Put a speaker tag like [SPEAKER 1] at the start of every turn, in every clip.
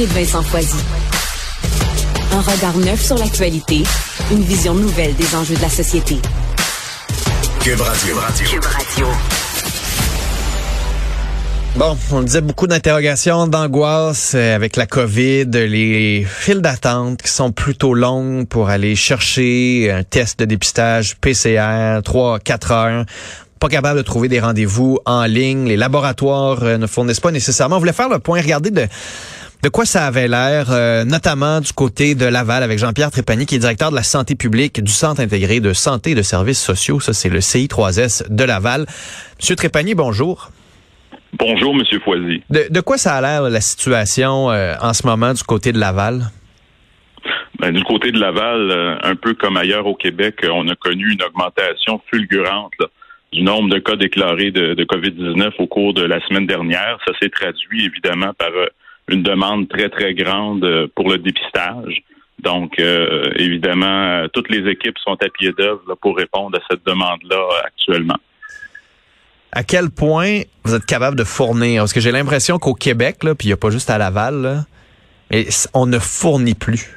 [SPEAKER 1] Philippe Vincent Foisy. Un regard neuf sur l'actualité, une vision nouvelle des enjeux de la société.
[SPEAKER 2] Cube Radio.
[SPEAKER 1] Cube Radio.
[SPEAKER 3] Bon, on disait beaucoup d'interrogations, d'angoisse euh, avec la COVID, les files d'attente qui sont plutôt longues pour aller chercher un test de dépistage PCR, 3 4 heures. Pas capable de trouver des rendez-vous en ligne. Les laboratoires euh, ne fournissent pas nécessairement. On voulait faire le point, regarder de de quoi ça avait l'air, euh, notamment du côté de Laval avec Jean-Pierre Trépanier, qui est directeur de la santé publique du Centre intégré de santé et de services sociaux. Ça, c'est le CI3S de Laval. Monsieur Trépanier, bonjour.
[SPEAKER 4] Bonjour, Monsieur Foisy.
[SPEAKER 3] De, quoi ça a l'air la situation euh, en ce moment du côté de Laval?
[SPEAKER 4] Ben, du côté de Laval, euh, un peu comme ailleurs au Québec, on a connu une augmentation fulgurante du nombre de cas déclarés de, de COVID-19 au cours de la semaine dernière. Ça s'est traduit évidemment par une demande très, très grande euh, pour le dépistage. Donc, euh, évidemment, euh, toutes les équipes sont à pied d'œuvre pour répondre à cette demande-là actuellement.
[SPEAKER 3] À quel point vous êtes capable de fournir? Parce que j'ai l'impression qu'au Québec, là, puis il n'y a pas juste à Laval, on ne fournit plus.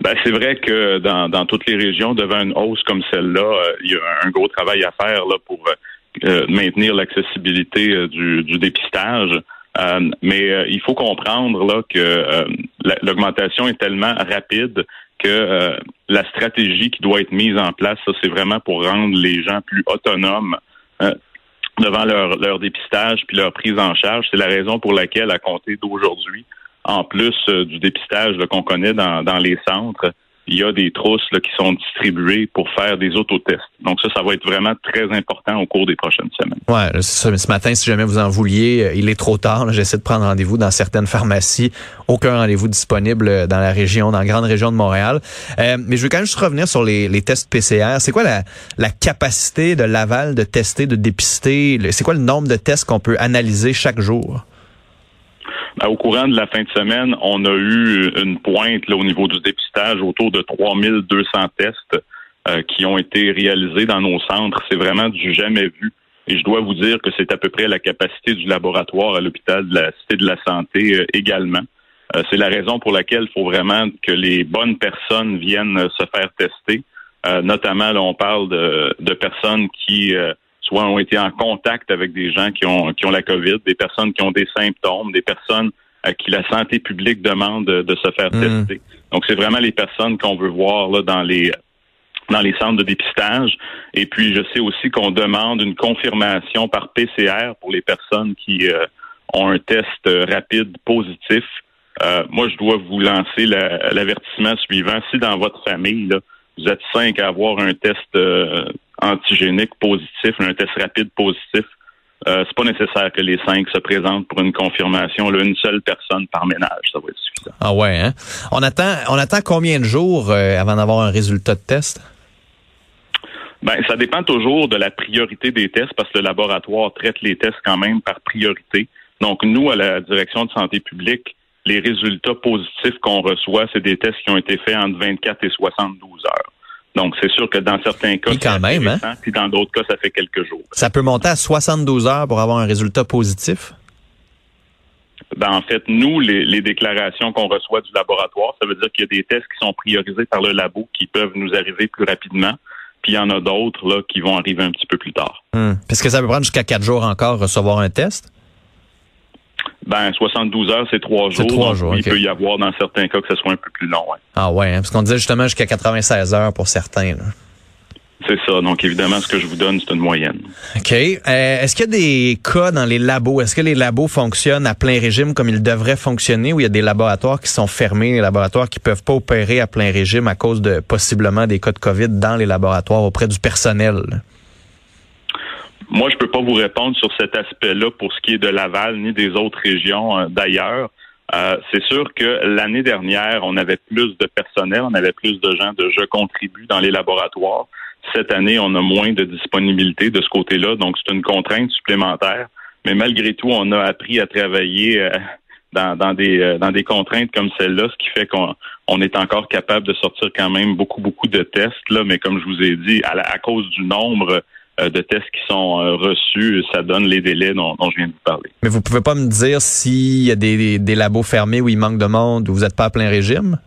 [SPEAKER 4] Ben, c'est vrai que dans, dans, toutes les régions, devant une hausse comme celle-là, il y a un gros travail à faire là, pour maintenir l'accessibilité euh, du, dépistage. Euh, mais il faut comprendre là que l'augmentation est tellement rapide que la stratégie qui doit être mise en place, ça c'est vraiment pour rendre les gens plus autonomes devant leur, dépistage puis leur prise en charge. C'est la raison pour laquelle, à compter d'aujourd'hui, en plus du dépistage qu'on connaît dans les centres, il y a des trousses qui sont distribuées pour faire des autotests. Donc ça, ça va être vraiment très important au cours des prochaines semaines.
[SPEAKER 3] Ouais, ce matin, si jamais vous en vouliez, euh, il est trop tard. J'essaie de prendre rendez-vous dans certaines pharmacies. Aucun rendez-vous disponible dans la région, dans la grande région de Montréal. Euh, mais je veux quand même juste revenir sur les, les tests PCR. C'est quoi la, la capacité de Laval de tester, de dépister? C'est quoi le nombre de tests qu'on peut analyser chaque jour?
[SPEAKER 4] Au courant de la fin de semaine, on a eu une pointe là, au niveau du dépistage autour de 3200 tests euh, qui ont été réalisés dans nos centres. C'est vraiment du jamais vu. Et je dois vous dire que c'est à peu près la capacité du laboratoire à l'hôpital de la Cité de la Santé euh, également. Euh, c'est la raison pour laquelle il faut vraiment que les bonnes personnes viennent se faire tester. notamment, là, on parle de, de personnes qui soit ont été en contact avec des gens qui ont, qui ont la COVID, des personnes qui ont des symptômes, des personnes à qui la santé publique demande de, se faire hmm. tester. Donc, c'est vraiment les personnes qu'on veut voir là, dans les dans les centres de dépistage. Et puis, je sais aussi qu'on demande une confirmation par PCR pour les personnes qui euh, ont un test rapide positif. Euh, moi, je dois vous lancer l'avertissement suivant. Si dans votre famille, là, vous êtes cinq à avoir un test euh, antigénique positif, un test rapide positif, euh, c'est pas nécessaire que les cinq se présentent pour une confirmation. Là, une seule personne par ménage, ça va être suffisant.
[SPEAKER 3] Ah ouais, hein? On attend, on attend combien de jours euh, avant d'avoir un résultat de test?
[SPEAKER 4] Ben, ça dépend toujours de la priorité des tests parce que le laboratoire traite les tests quand même par priorité. Donc, nous, à la direction de santé publique, les résultats positifs qu'on reçoit, c'est des tests qui ont été faits entre 24 et 72 heures. Donc, c'est sûr que dans certains cas,
[SPEAKER 3] quand même, hein?
[SPEAKER 4] puis dans d'autres cas, ça fait quelques jours.
[SPEAKER 3] Ça peut monter à 72 heures pour avoir un résultat positif?
[SPEAKER 4] Ben, en fait, nous, les, déclarations qu'on reçoit du laboratoire, ça veut dire qu'il y a des tests qui sont priorisés par le labo qui peuvent nous arriver plus rapidement. Puis il y en a d'autres là qui vont arriver un petit peu plus tard.
[SPEAKER 3] Hum. Parce que ça peut prendre jusqu'à quatre jours encore recevoir un test?
[SPEAKER 4] Ben, 72 heures, c'est trois jours.
[SPEAKER 3] Trois jours.
[SPEAKER 4] Il peut y avoir dans certains cas que ce soit un peu plus long.
[SPEAKER 3] Ah ouais, hein, parce qu'on disait justement jusqu'à 96 heures pour certains.
[SPEAKER 4] C'est ça. Donc, évidemment, ce que je vous donne, c'est une moyenne.
[SPEAKER 3] OK. Euh, est-ce qu'il y a des cas dans les labos? Est-ce que les labos fonctionnent à plein régime comme ils devraient fonctionner ou il y a des laboratoires qui sont fermés, des laboratoires qui peuvent pas opérer à plein régime à cause de possiblement des cas de COVID dans les laboratoires auprès du personnel?
[SPEAKER 4] Moi, je peux pas vous répondre sur cet aspect-là pour ce qui est de Laval ni des autres régions d'ailleurs. c'est sûr que l'année dernière, on avait plus de personnel, on avait plus de gens de je contribue dans les laboratoires. Cette année, on a moins de disponibilité de ce côté-là, donc c'est une contrainte supplémentaire. Mais malgré tout, on a appris à travailler euh, dans, des euh, dans des contraintes comme celle-là, ce qui fait qu'on on est encore capable de sortir quand même beaucoup beaucoup de tests là. Mais comme je vous ai dit, à, cause du nombre euh, de tests qui sont reçus, ça donne les délais dont, je viens de vous parler.
[SPEAKER 3] Mais vous pouvez pas me dire s'il y a des, des labos fermés où il manque de monde, où vous n'êtes pas à plein régime?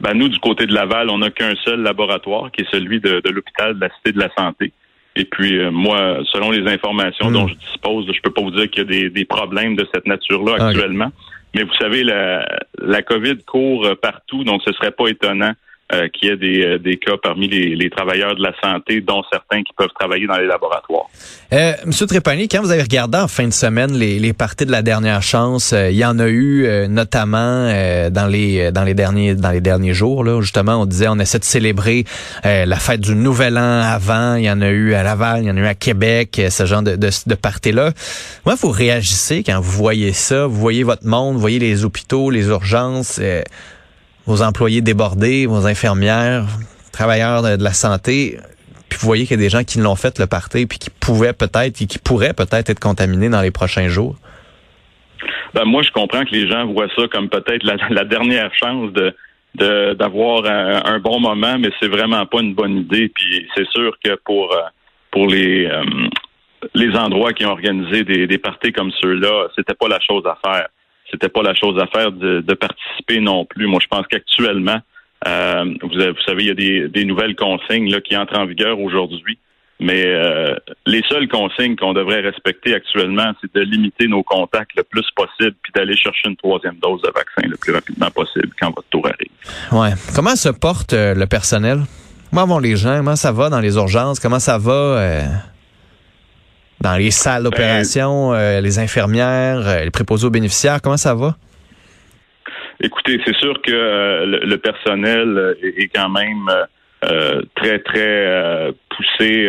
[SPEAKER 4] Ben, nous, du côté de Laval, on n'a qu'un seul laboratoire, qui est celui de, l'hôpital de la Cité de la Santé. Et puis, euh, moi, selon les informations dont hmm. je dispose, je peux pas vous dire qu'il y a des, problèmes de cette nature-là actuellement. Mais vous savez, la, la COVID court partout, donc ce serait pas étonnant euh, qu'il y ait des, euh, des, cas parmi les, les, travailleurs de la santé, dont certains qui peuvent travailler dans les laboratoires.
[SPEAKER 3] Euh, Monsieur Trépanier, quand vous avez regardé en fin de semaine les, les parties de la dernière chance, il y en a eu notamment dans les dans les derniers dans les derniers jours. Là, justement, on disait on essaie de célébrer la fête du Nouvel An avant. Il y en a eu à Laval, il y en a eu à Québec, ce genre de, de, de parties-là. Moi, vous réagissez quand vous voyez ça, vous voyez votre monde, vous voyez les hôpitaux, les urgences vos employés débordés, vos infirmières, travailleurs de, la santé, puis vous voyez qu'il y a des gens qui l'ont fait le party, puis qui pouvaient peut-être, et qui pourraient peut-être être contaminés dans les prochains jours?
[SPEAKER 4] Ben, moi, je comprends que les gens voient ça comme peut-être la, dernière chance de d'avoir un, bon moment, mais c'est vraiment pas une bonne idée. Puis c'est sûr que pour euh, pour les euh, les endroits qui ont organisé des, des parties comme ceux-là, c'était pas la chose à faire c'était pas la chose à faire de, participer non plus. Moi, je pense qu'actuellement, euh, vous, savez, il y a des, nouvelles consignes là, qui entrent en vigueur aujourd'hui. Mais euh, les seules consignes qu'on devrait respecter actuellement, c'est de limiter nos contacts le plus possible, puis d'aller chercher une troisième dose de vaccin le plus rapidement possible quand votre tour arrive.
[SPEAKER 3] Ouais. Comment se porte euh, le personnel? Comment vont les gens? Comment ça va dans les urgences? Comment ça va? Dans les salles d'opération, ben, euh, les infirmières, euh, les préposés aux bénéficiaires, comment ça va?
[SPEAKER 4] Écoutez, c'est sûr que euh, le, personnel est, quand même très, très poussé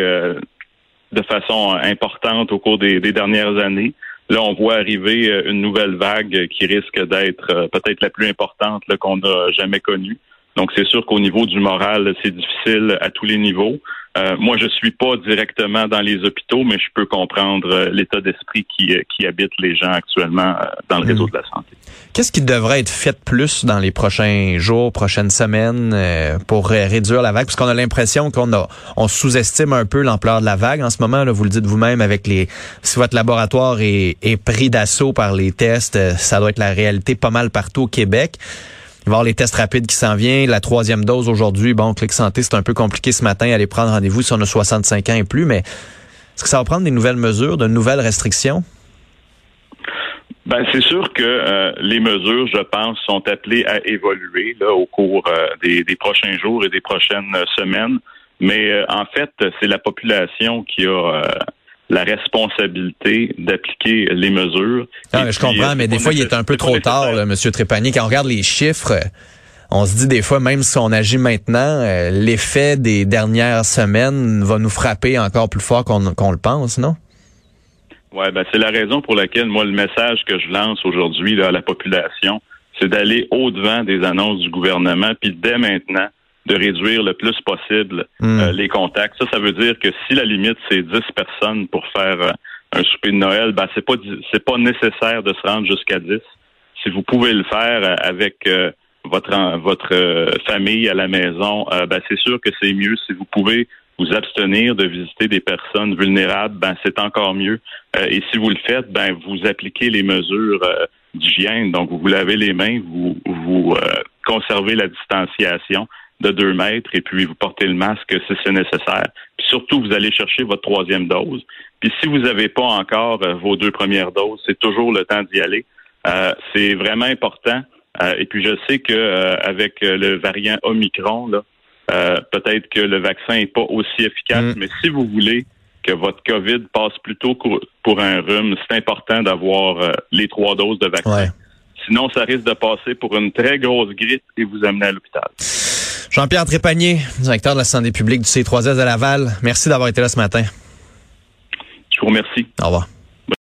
[SPEAKER 4] de façon importante au cours des, dernières années. Là, on voit arriver une nouvelle vague qui risque d'être peut-être la plus importante qu'on n'a jamais connue. Donc, c'est sûr qu'au niveau du moral, c'est difficile à tous les niveaux. Euh, moi, je suis pas directement dans les hôpitaux, mais je peux comprendre euh, l'état d'esprit qui, euh, qui habite les gens actuellement dans le réseau de la santé.
[SPEAKER 3] Qu'est-ce qui devrait être fait plus dans les prochains jours, prochaines semaines pour réduire la vague? Parce qu'on a l'impression qu'on a, on sous-estime un peu l'ampleur de la vague en ce moment. Là, vous le dites vous-même avec les, si votre laboratoire est, est pris d'assaut par les tests, ça doit être la réalité pas mal partout au Québec. Il va y avoir les tests rapides qui s'en viennent. La troisième dose aujourd'hui, bon, Clic Santé, c'est un peu compliqué ce matin, aller prendre rendez-vous si on a 65 ans et plus, mais est-ce que ça va prendre des nouvelles mesures, de nouvelles restrictions?
[SPEAKER 4] Ben, c'est sûr que euh, les mesures, je pense, sont appelées à évoluer là, au cours euh, des, prochains jours et des prochaines semaines. Mais euh, en fait, c'est la population qui a la responsabilité d'appliquer les mesures.
[SPEAKER 3] Non, mais je comprends, mais des fois, il est un peu trop tard, là, M. Trépanier. Quand on regarde les chiffres, on se dit des fois, même si on agit maintenant, euh, l'effet des dernières semaines va nous frapper encore plus fort qu'on le pense, non?
[SPEAKER 4] Oui, ben c'est la raison pour laquelle, moi, le message que je lance aujourd'hui à la population, c'est d'aller au-devant des annonces du gouvernement, puis dès maintenant, de réduire le plus possible hmm. euh, les contacts. Ça, ça veut dire que si la limite c'est 10 personnes pour faire euh, un souper de Noël, ben c'est pas c'est pas nécessaire de se rendre jusqu'à 10. Si vous pouvez le faire euh, avec votre votre famille à la maison, ben c'est sûr que c'est mieux. Si vous pouvez vous abstenir de visiter des personnes vulnérables, ben c'est encore mieux. et si vous le faites, ben vous appliquez les mesures d'hygiène. Donc vous vous lavez les mains, vous vous conservez la distanciation de deux mètres et puis vous portez le masque si c'est nécessaire. Puis surtout, vous allez chercher votre troisième dose. Puis si vous n'avez pas encore euh, vos deux premières doses, c'est toujours le temps d'y aller. Euh, c'est vraiment important. Euh, et puis je sais que avec le variant Omicron, là, peut-être que le vaccin n'est pas aussi efficace, mm. mais si vous voulez que votre COVID passe plutôt pour un rhume, c'est important d'avoir les trois doses de vaccin. Sinon, ça risque de passer pour une très grosse grippe et vous amener à l'hôpital.
[SPEAKER 3] Jean-Pierre Trépanier, directeur de la santé publique du C3S de Laval. Merci d'avoir été là ce matin.
[SPEAKER 4] Je vous remercie.
[SPEAKER 3] Au revoir.